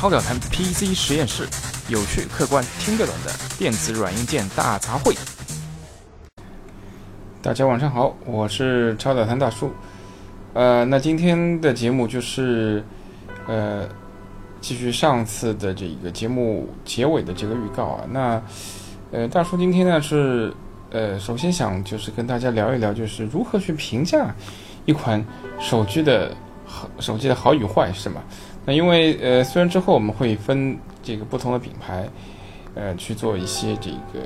超表谈 PC 实验室，有趣、客观、听得懂的电子软硬件大杂烩。大家晚上好，我是超表谈大叔。呃，那今天的节目就是呃，继续上次的这个节目结尾的这个预告啊。那呃，大叔今天呢是呃，首先想就是跟大家聊一聊，就是如何去评价一款手机的好手机的好与坏，是吗？那因为呃，虽然之后我们会分这个不同的品牌，呃，去做一些这个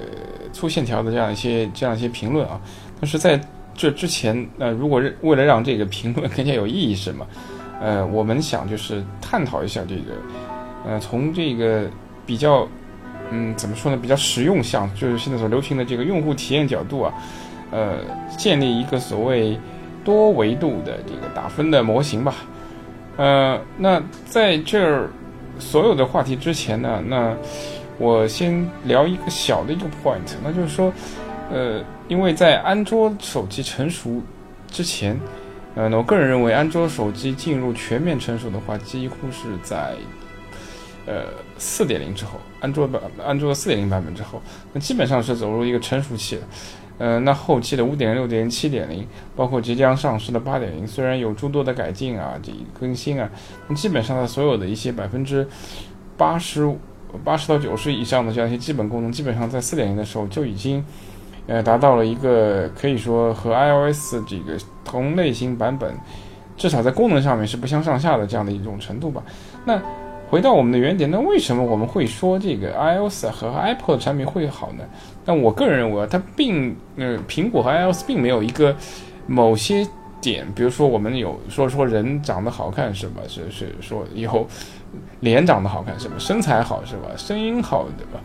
粗线条的这样一些这样一些评论啊，但是在这之前，呃，如果为了让这个评论更加有意义，是吗？呃，我们想就是探讨一下这个，呃，从这个比较，嗯，怎么说呢？比较实用向，就是现在所流行的这个用户体验角度啊，呃，建立一个所谓多维度的这个打分的模型吧。呃，那在这儿所有的话题之前呢，那我先聊一个小的一个 point，那就是说，呃，因为在安卓手机成熟之前，呃，那我个人认为，安卓手机进入全面成熟的话，几乎是在呃四点零之后，安卓版安卓四点零版本之后，那基本上是走入一个成熟期了。呃，那后期的五点零、六点零、七点零，包括即将上市的八点零，虽然有诸多的改进啊，这更新啊，那基本上的所有的一些百分之八十、八十到九十以上的这样一些基本功能，基本上在四点零的时候就已经呃达到了一个可以说和 iOS 这个同类型版本，至少在功能上面是不相上下的这样的一种程度吧。那回到我们的原点，那为什么我们会说这个 iOS 和 Apple 的产品会好呢？但我个人认为，它并呃，苹果和 iOS 并没有一个某些点，比如说我们有说说人长得好看是吧？是是说以后脸长得好看是吧？身材好是吧？声音好对吧？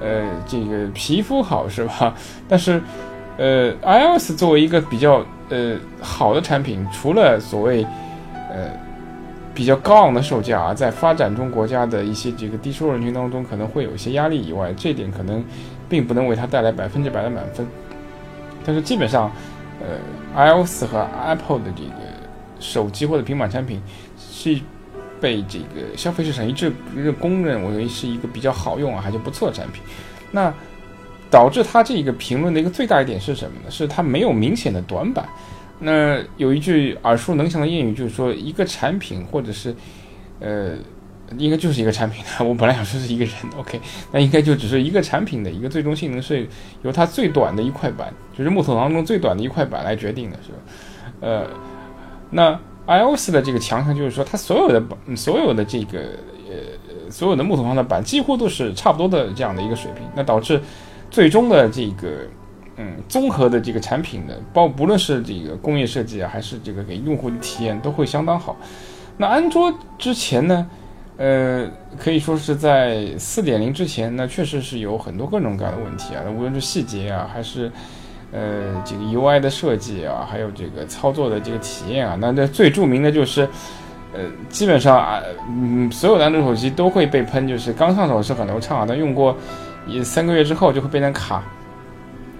呃，这个皮肤好是吧？但是呃，iOS 作为一个比较呃好的产品，除了所谓呃。比较高昂的售价啊，在发展中国家的一些这个低收入人群当中，可能会有一些压力以外，这点可能并不能为它带来百分之百的满分。但是基本上，呃，iOS 和 Apple 的这个手机或者平板产品是被这个消费市场一致公认为是一个比较好用啊，还是不错的产品。那导致它这个评论的一个最大一点是什么呢？是它没有明显的短板。那有一句耳熟能详的谚语，就是说一个产品或者是，呃，应该就是一个产品的。我本来想说是一个人，OK，那应该就只是一个产品的一个最终性能是由它最短的一块板，就是木头当中最短的一块板来决定的，是吧？呃，那 iOS 的这个强项就是说，它所有的所有的这个呃所有的木头上的板几乎都是差不多的这样的一个水平，那导致最终的这个。嗯，综合的这个产品的，包不论是这个工业设计啊，还是这个给用户的体验，都会相当好。那安卓之前呢，呃，可以说是在四点零之前，那确实是有很多各种各样的问题啊，无论是细节啊，还是呃这个 UI 的设计啊，还有这个操作的这个体验啊，那这最著名的就是，呃，基本上啊，嗯，所有的安卓手机都会被喷，就是刚上手是很流畅啊，但用过一三个月之后就会变成卡。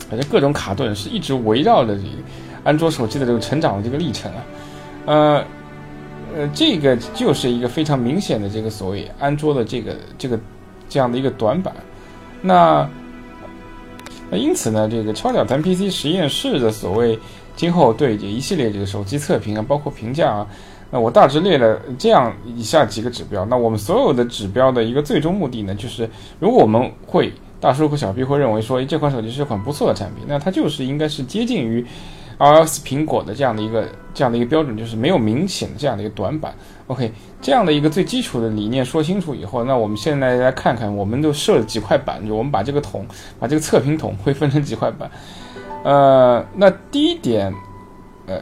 反正各种卡顿是一直围绕着这个安卓手机的这个成长的这个历程啊，呃呃，这个就是一个非常明显的这个所谓安卓的这个这个这样的一个短板。那因此呢，这个超屌谈 PC 实验室的所谓今后对这一系列这个手机测评啊，包括评价啊，那我大致列了这样以下几个指标。那我们所有的指标的一个最终目的呢，就是如果我们会。大叔和小 B 会认为说，这款手机是一款不错的产品，那它就是应该是接近于 iOS 苹果的这样的一个这样的一个标准，就是没有明显的这样的一个短板。OK，这样的一个最基础的理念说清楚以后，那我们现在来看看，我们都设了几块板，就我们把这个桶，把这个测评桶会分成几块板。呃，那第一点，呃，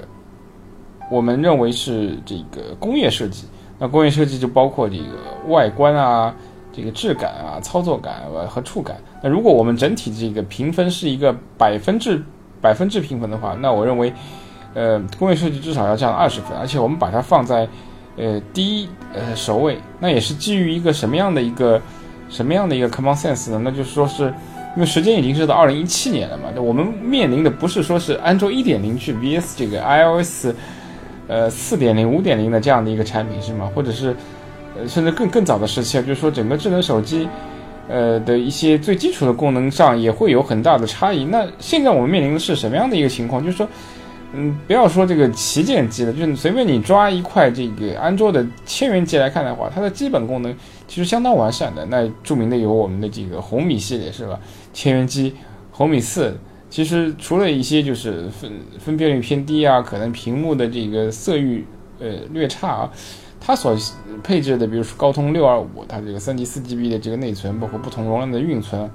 我们认为是这个工业设计，那工业设计就包括这个外观啊。这个质感啊，操作感和触感。那如果我们整体这个评分是一个百分之百分制评分的话，那我认为，呃，工业设计至少要降二十分。而且我们把它放在呃第一呃首位，那也是基于一个什么样的一个什么样的一个 common sense 呢？那就是说是因为时间已经是到二零一七年了嘛，那我们面临的不是说是安卓一点零去 vs 这个 iOS 呃四点零五点零的这样的一个产品是吗？或者是？呃，甚至更更早的时期啊，就是说整个智能手机，呃的一些最基础的功能上也会有很大的差异。那现在我们面临的是什么样的一个情况？就是说，嗯，不要说这个旗舰机了，就是随便你抓一块这个安卓的千元机来看的话，它的基本功能其实相当完善的。那著名的有我们的这个红米系列是吧？千元机红米四。其实除了一些就是分分辨率偏低啊，可能屏幕的这个色域呃略差啊，它所配置的，比如说高通六二五，它这个三 G 四 GB 的这个内存，包括不同容量的运存，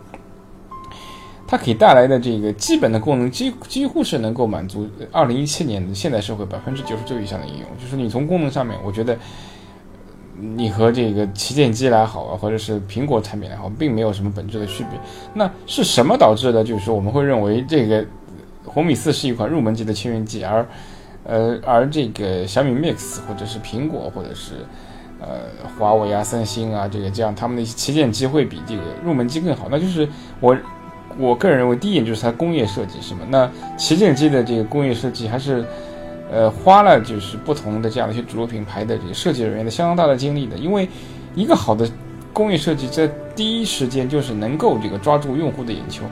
它可以带来的这个基本的功能，几几乎是能够满足二零一七年的现代社会百分之九十九以上的应用。就是你从功能上面，我觉得。你和这个旗舰机来好啊，或者是苹果产品来好，并没有什么本质的区别。那是什么导致的？就是说我们会认为这个红米四是一款入门级的千元机，而呃而这个小米 Mix 或者是苹果或者是呃华为啊、三星啊这个这样他们的一些旗舰机会比这个入门机更好。那就是我我个人认为第一点就是它工业设计是吗？那旗舰机的这个工业设计还是。呃，花了就是不同的这样的一些主流品牌的这个设计人员的相当大的精力的，因为一个好的工业设计在第一时间就是能够这个抓住用户的眼球，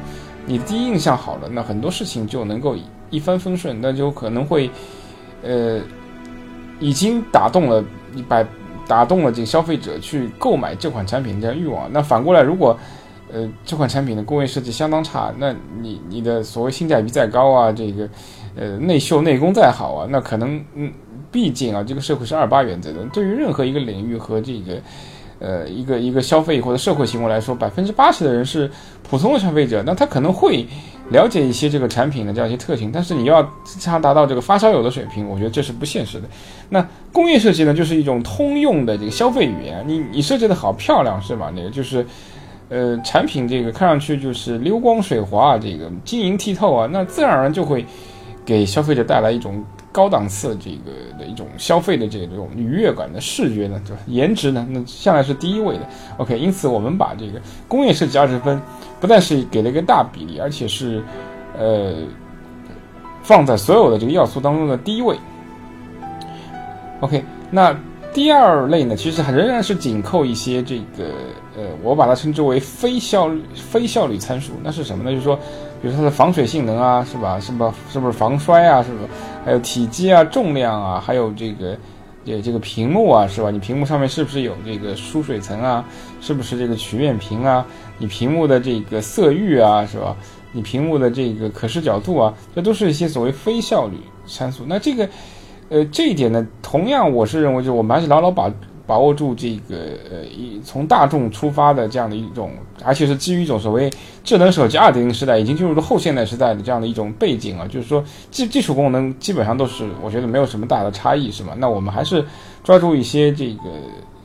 你第一印象好了，那很多事情就能够一帆风顺，那就可能会呃已经打动了一百打动了这个消费者去购买这款产品的欲望。那反过来，如果呃这款产品的工业设计相当差，那你你的所谓性价比再高啊，这个。呃，内秀内功再好啊，那可能，嗯，毕竟啊，这个社会是二八原则的。对于任何一个领域和这个，呃，一个一个消费或者社会行为来说，百分之八十的人是普通的消费者，那他可能会了解一些这个产品的这样一些特性，但是你要想达到这个发烧友的水平，我觉得这是不现实的。那工业设计呢，就是一种通用的这个消费语言，你你设计的好漂亮是吧？那个就是，呃，产品这个看上去就是流光水滑啊，这个晶莹剔透啊，那自然而然就会。给消费者带来一种高档次这个的一种消费的这种愉悦感的视觉呢，就？颜值呢，那向来是第一位的。OK，因此我们把这个工业设计二十分，不但是给了一个大比例，而且是呃放在所有的这个要素当中的第一位。OK，那第二类呢，其实还仍然是紧扣一些这个呃，我把它称之为非效率非效率参数。那是什么呢？就是说。比如它的防水性能啊，是吧？是吧？是不是防摔啊？是不是？还有体积啊、重量啊，还有这个，这，这个屏幕啊，是吧？你屏幕上面是不是有这个疏水层啊？是不是这个曲面屏啊？你屏幕的这个色域啊，是吧？你屏幕的这个可视角度啊，这都是一些所谓非效率参数。那这个，呃，这一点呢，同样我是认为，就是我们还是牢牢把。把握住这个呃，一从大众出发的这样的一种，而且是基于一种所谓智能手机二点零时代，已经进入了后现代时代的这样的一种背景啊，就是说基基础功能基本上都是我觉得没有什么大的差异，是吗？那我们还是抓住一些这个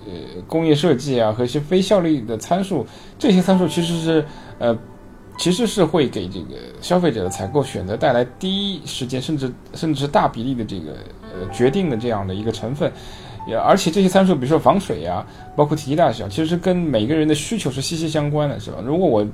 呃工业设计啊和一些非效率的参数，这些参数其实是呃其实是会给这个消费者的采购选择带来第一时间甚至甚至是大比例的这个呃决定的这样的一个成分。也而且这些参数，比如说防水呀，包括体积大小，其实跟每个人的需求是息息相关的，是吧？如果我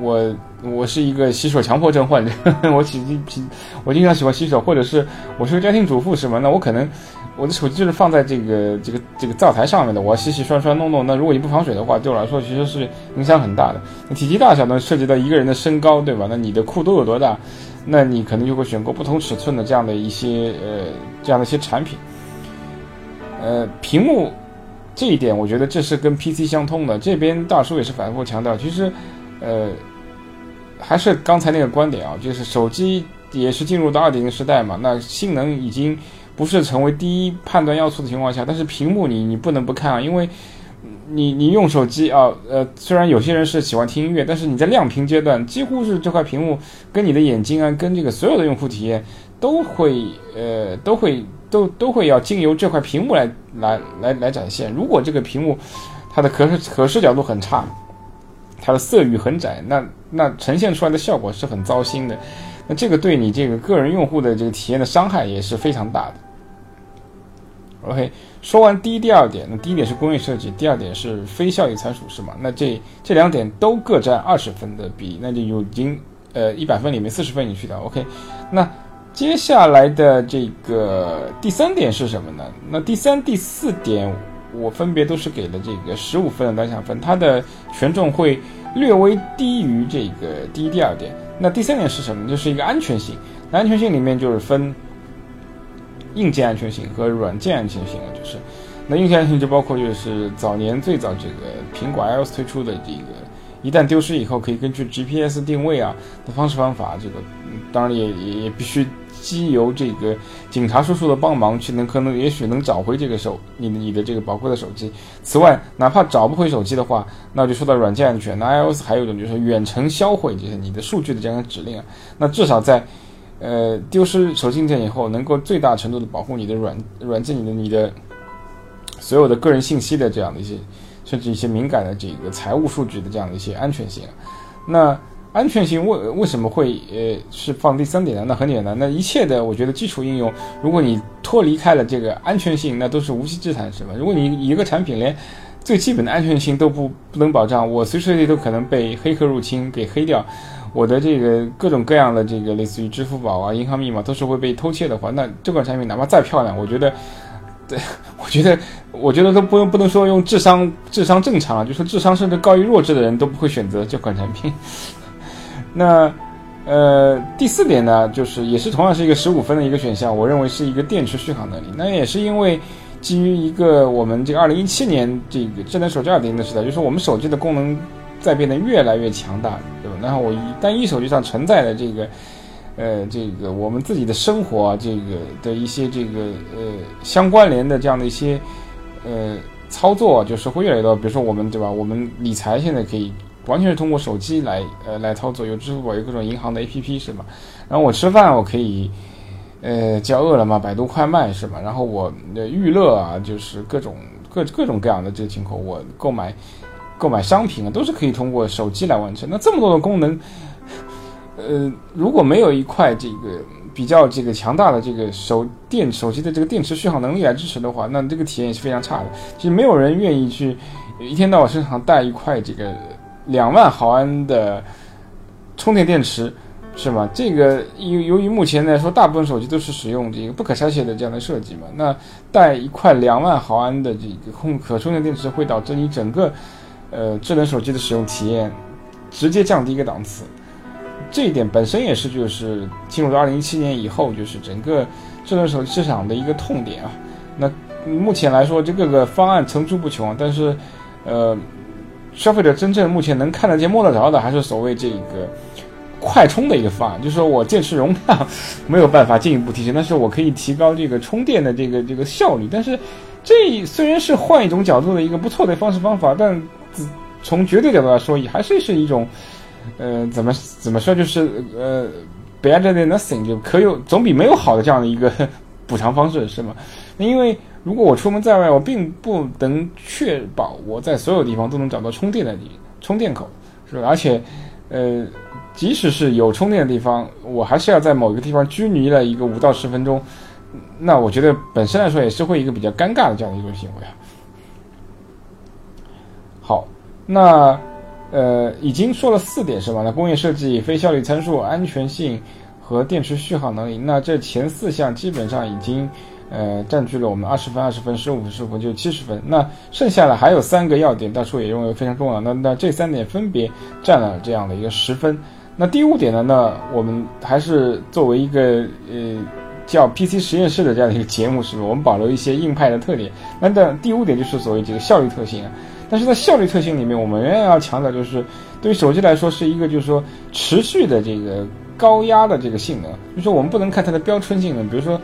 我我是一个洗手强迫症患者，我洗洗我经常喜欢洗手，或者是我是个家庭主妇，是吧？那我可能我的手机就是放在这个这个这个灶台上面的，我要洗洗刷刷弄弄。那如果你不防水的话，对我来说其实是影响很大的。那体积大小呢，涉及到一个人的身高，对吧？那你的裤兜有多大？那你可能就会选购不同尺寸的这样的一些呃这样的一些产品。呃，屏幕这一点，我觉得这是跟 PC 相通的。这边大叔也是反复强调，其实，呃，还是刚才那个观点啊，就是手机也是进入到二点零时代嘛，那性能已经不是成为第一判断要素的情况下，但是屏幕你你不能不看啊，因为你你用手机啊，呃，虽然有些人是喜欢听音乐，但是你在亮屏阶段，几乎是这块屏幕跟你的眼睛啊，跟这个所有的用户体验都会呃都会。都都会要经由这块屏幕来来来来展现。如果这个屏幕它的可视可视角度很差，它的色域很窄，那那呈现出来的效果是很糟心的。那这个对你这个个人用户的这个体验的伤害也是非常大的。OK，说完第一、第二点，那第一点是工业设计，第二点是非效益参数，是吗？那这这两点都各占二十分的比例，那就已经呃一百分里面四十分你去掉。OK，那。接下来的这个第三点是什么呢？那第三、第四点，我分别都是给了这个十五分的单项分，它的权重会略微低于这个第一、第二点。那第三点是什么？就是一个安全性。那安全性里面就是分硬件安全性和软件安全性了，就是那硬件安全性就包括就是早年最早这个苹果 iOS 推出的这个，一旦丢失以后可以根据 GPS 定位啊的方式方法，这个当然也也也必须。机由这个警察叔叔的帮忙去能可能也许能找回这个手你的你的这个宝贵的手机。此外，哪怕找不回手机的话，那就说到软件安全。那 iOS 还有一种就是远程销毁，就是你的数据的这样的指令啊。那至少在呃丢失手机硬件以后，能够最大程度的保护你的软软件你的你的所有的个人信息的这样的一些，甚至一些敏感的这个财务数据的这样的一些安全性啊。那安全性为为什么会呃是放第三点呢？那很简单，那一切的我觉得基础应用，如果你脱离开了这个安全性，那都是无稽之谈，是吧？如果你一个产品连最基本的安全性都不不能保障，我随时随地都可能被黑客入侵给黑掉，我的这个各种各样的这个类似于支付宝啊、银行密码都是会被偷窃的话，那这款产品哪怕再漂亮，我觉得，对，我觉得，我觉得都不用不能说用智商智商正常啊，就说智商甚至高于弱智的人都不会选择这款产品。那，呃，第四点呢，就是也是同样是一个十五分的一个选项，我认为是一个电池续航能力。那也是因为基于一个我们这个二零一七年这个智能手机二点零的时代，就是我们手机的功能在变得越来越强大，对吧？然后我一单一手机上承载的这个，呃，这个我们自己的生活，这个的一些这个呃相关联的这样的一些呃操作，就是会越来越多。比如说我们对吧？我们理财现在可以。完全是通过手机来呃来操作，有支付宝，有各种银行的 APP 是吧？然后我吃饭我可以呃叫饿了么、百度快卖是吧？然后我的娱乐啊，就是各种各各种各样的这个情况，我购买购买商品啊，都是可以通过手机来完成。那这么多的功能，呃，如果没有一块这个比较这个强大的这个手电手机的这个电池续航能力来支持的话，那这个体验也是非常差的。其实没有人愿意去一天到晚身上带一块这个。两万毫安的充电电池，是吗？这个由由于目前来说，大部分手机都是使用这个不可拆卸的这样的设计嘛，那带一块两万毫安的这个空可充电电池，会导致你整个呃智能手机的使用体验直接降低一个档次。这一点本身也是就是进入到二零一七年以后，就是整个智能手机市场的一个痛点啊。那目前来说，这各个方案层出不穷，但是呃。消费者真正目前能看得见摸得着的，还是所谓这个快充的一个方案，就是说我电池容量没有办法进一步提升，但是我可以提高这个充电的这个这个效率。但是这虽然是换一种角度的一个不错的方式方法，但从绝对角度来说，也还是是一种呃怎么怎么说，就是呃 better than nothing，就可有总比没有好的这样的一个补偿方式，是吗？因为。如果我出门在外，我并不能确保我在所有地方都能找到充电的地充电口，是吧？而且，呃，即使是有充电的地方，我还是要在某一个地方拘泥了一个五到十分钟，那我觉得本身来说也是会一个比较尴尬的这样的一种行为啊。好，那呃，已经说了四点是吧？那工业设计、非效率参数、安全性和电池续航能力，那这前四项基本上已经。呃，占据了我们二十分、二十分、十五分、十五分，就七十分。那剩下的还有三个要点，大叔也认为非常重要。那那这三点分别占了这样的一个十分。那第五点呢？那我们还是作为一个呃叫 PC 实验室的这样的一个节目，是不是？我们保留一些硬派的特点。那的第五点就是所谓这个效率特性啊。但是在效率特性里面，我们仍然要强调，就是对于手机来说，是一个就是说持续的这个高压的这个性能。就是说我们不能看它的标称性能，比如说。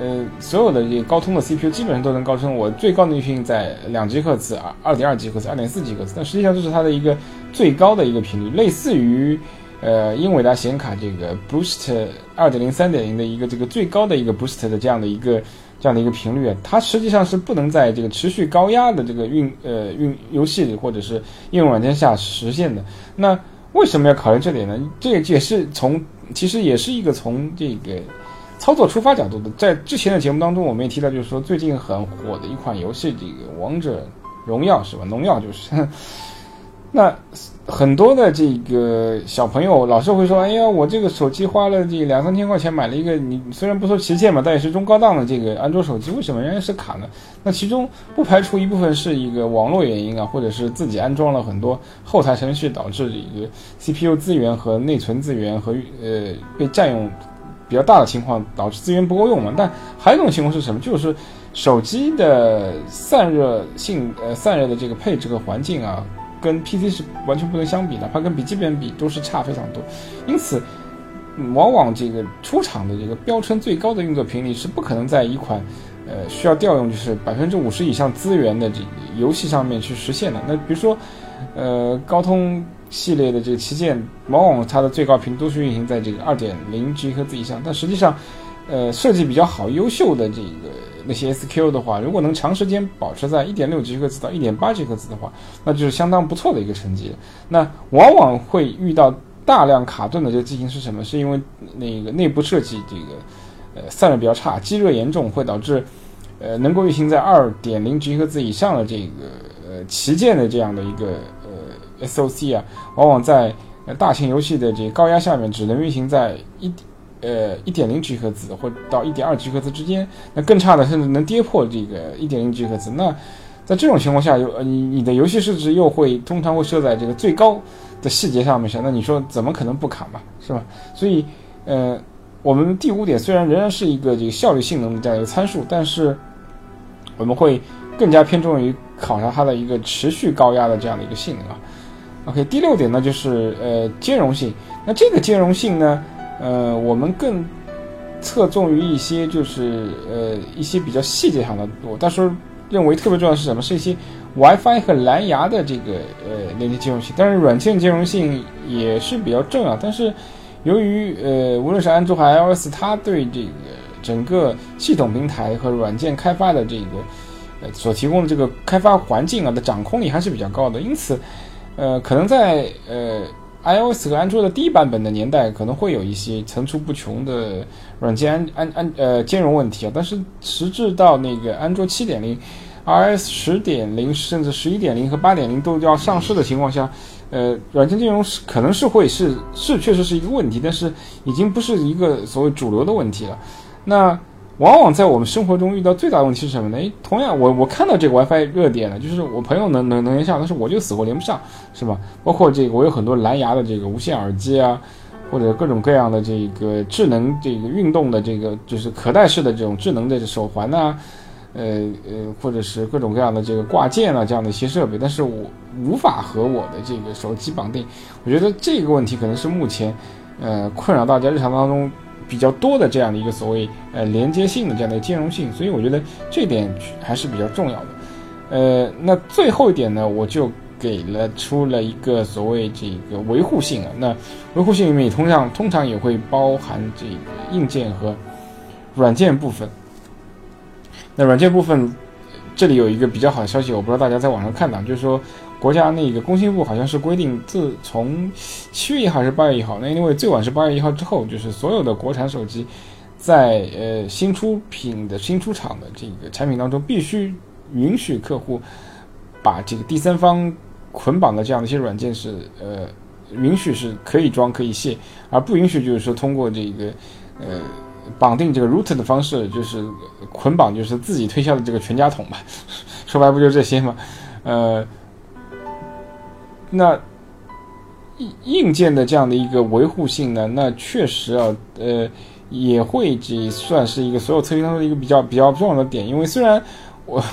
呃，所有的这个高通的 CPU 基本上都能高通，我最高能性在两 G 赫兹、二二点二 G 赫兹、二点四 G 赫兹，但实际上这是它的一个最高的一个频率，类似于呃英伟达显卡这个 Boost 二点零、三点零的一个这个最高的一个 Boost 的这样的一个这样的一个频率啊，它实际上是不能在这个持续高压的这个运呃运游戏里或者是应用软件下实现的。那为什么要考虑这点呢？这也是从其实也是一个从这个。操作出发角度的，在之前的节目当中，我们也提到，就是说最近很火的一款游戏，这个《王者荣耀》是吧？农药就是，那很多的这个小朋友老是会说：“哎呀，我这个手机花了这两三千块钱买了一个，你虽然不说旗舰嘛，但也是中高档的这个安卓手机，为什么仍然是卡呢？”那其中不排除一部分是一个网络原因啊，或者是自己安装了很多后台程序导致这个 CPU 资源和内存资源和呃被占用比较大的情况，导致资源不够用嘛。但还有一种情况是什么？就是手机的散热性呃散热的这个配置和环境啊。跟 PC 是完全不能相比的，它跟笔记本比都是差非常多，因此，往往这个出厂的这个标称最高的运作频率是不可能在一款，呃，需要调用就是百分之五十以上资源的这个游戏上面去实现的。那比如说，呃，高通系列的这个旗舰，往往它的最高频都是运行在这个二点零 G 赫兹以上，但实际上，呃，设计比较好、优秀的这个。那些 SQ 的话，如果能长时间保持在一点六 G 赫兹到一点八 G 赫兹的话，那就是相当不错的一个成绩。那往往会遇到大量卡顿的这个机型是什么？是因为那个内部设计这个呃散热比较差，积热严重，会导致呃能够运行在二点零 G 赫兹以上的这个呃旗舰的这样的一个 SOC 啊，往往在大型游戏的这个高压下面只能运行在一。呃，一点零 G 赫兹或到一点二 G 赫兹之间，那更差的甚至能跌破这个一点零 G 赫兹。那在这种情况下，有你你的游戏设置又会通常会设在这个最高的细节上面上，那你说怎么可能不卡嘛，是吧？所以，呃，我们第五点虽然仍然是一个这个效率性能的这样一个参数，但是我们会更加偏重于考察它的一个持续高压的这样的一个性能啊。OK，第六点呢就是呃兼容性。那这个兼容性呢？呃，我们更侧重于一些就是呃一些比较细节上的，我到时候认为特别重要的是什么？是一些 WiFi 和蓝牙的这个呃连接兼容性。但是软件兼容性也是比较重要。但是由于呃无论是安卓还是 iOS，它对这个整个系统平台和软件开发的这个呃所提供的这个开发环境啊的掌控力还是比较高的。因此，呃，可能在呃。iOS 和安卓的第一版本的年代可能会有一些层出不穷的软件安安安呃兼容问题啊，但是实质到那个安卓七点零、RS 十点零甚至十一点零和八点零都要上市的情况下，呃，软件兼容是可能是会是是确实是一个问题，但是已经不是一个所谓主流的问题了。那。往往在我们生活中遇到最大的问题是什么呢？诶，同样我我看到这个 WiFi 热点了，就是我朋友能能能连上，但是我就死活连不上，是吧？包括这个我有很多蓝牙的这个无线耳机啊，或者各种各样的这个智能这个运动的这个就是可带式的这种智能的手环呐，呃呃，或者是各种各样的这个挂件啊这样的一些设备，但是我无法和我的这个手机绑定。我觉得这个问题可能是目前呃困扰大家日常当中。比较多的这样的一个所谓呃连接性的这样的兼容性，所以我觉得这点还是比较重要的。呃，那最后一点呢，我就给了出了一个所谓这个维护性啊。那维护性里面通常通常也会包含这个硬件和软件部分。那软件部分这里有一个比较好的消息，我不知道大家在网上看到，就是说。国家那个工信部好像是规定，自从七月一号还是八月一号，那因为最晚是八月一号之后，就是所有的国产手机，在呃新出品的新出厂的这个产品当中，必须允许客户把这个第三方捆绑的这样的一些软件是呃允许是可以装可以卸，而不允许就是说通过这个呃绑定这个 root 的方式，就是捆绑就是自己推销的这个全家桶吧，说白不就这些吗？呃。那硬硬件的这样的一个维护性呢，那确实啊，呃，也会这算是一个所有测评当中的一个比较比较重要的点。因为虽然我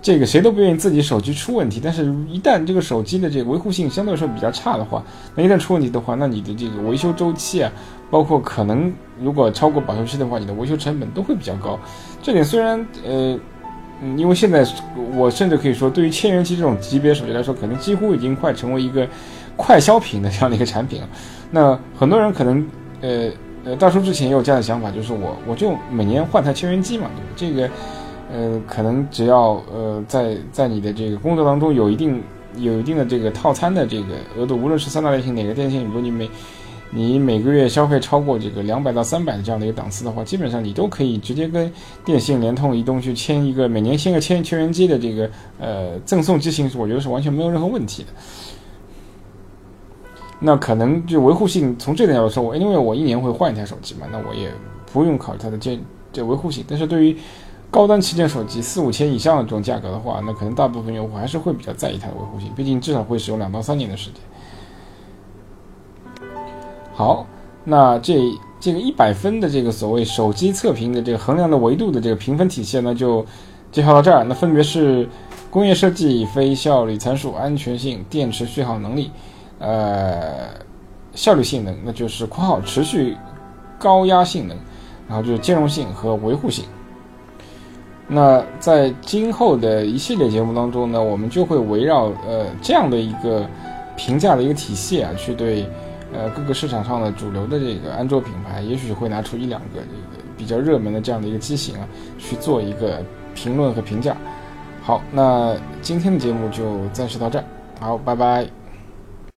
这个谁都不愿意自己手机出问题，但是一旦这个手机的这个维护性相对来说比较差的话，那一旦出问题的话，那你的这个维修周期啊，包括可能如果超过保修期的话，你的维修成本都会比较高。这点虽然呃。因为现在我甚至可以说，对于千元机这种级别手机来说，可能几乎已经快成为一个快消品的这样的一个产品了。那很多人可能，呃呃，大叔之前也有这样的想法，就是我我就每年换台千元机嘛，对吧？这个，呃，可能只要呃在在你的这个工作当中有一定有一定的这个套餐的这个额度，无论是三大类型哪个电信，如果你每你每个月消费超过这个两百到三百的这样的一个档次的话，基本上你都可以直接跟电信、联通、移动去签一个每年签个千千元机的这个呃赠送机型，我觉得是完全没有任何问题的。那可能就维护性从这点角度说，我因为我一年会换一台手机嘛，那我也不用考虑它的这这维护性。但是对于高端旗舰手机四五千以上的这种价格的话，那可能大部分用户还是会比较在意它的维护性，毕竟至少会使用两到三年的时间。好，那这这个一百分的这个所谓手机测评的这个衡量的维度的这个评分体系呢，就介绍到这儿。那分别是工业设计、非效率参数、安全性、电池续航能力。呃，效率性能，那就是括号持续高压性能，然后就是兼容性和维护性。那在今后的一系列节目当中呢，我们就会围绕呃这样的一个评价的一个体系啊，去对呃各个市场上的主流的这个安卓品牌，也许会拿出一两个这个比较热门的这样的一个机型啊，去做一个评论和评价。好，那今天的节目就暂时到这儿，好，拜拜。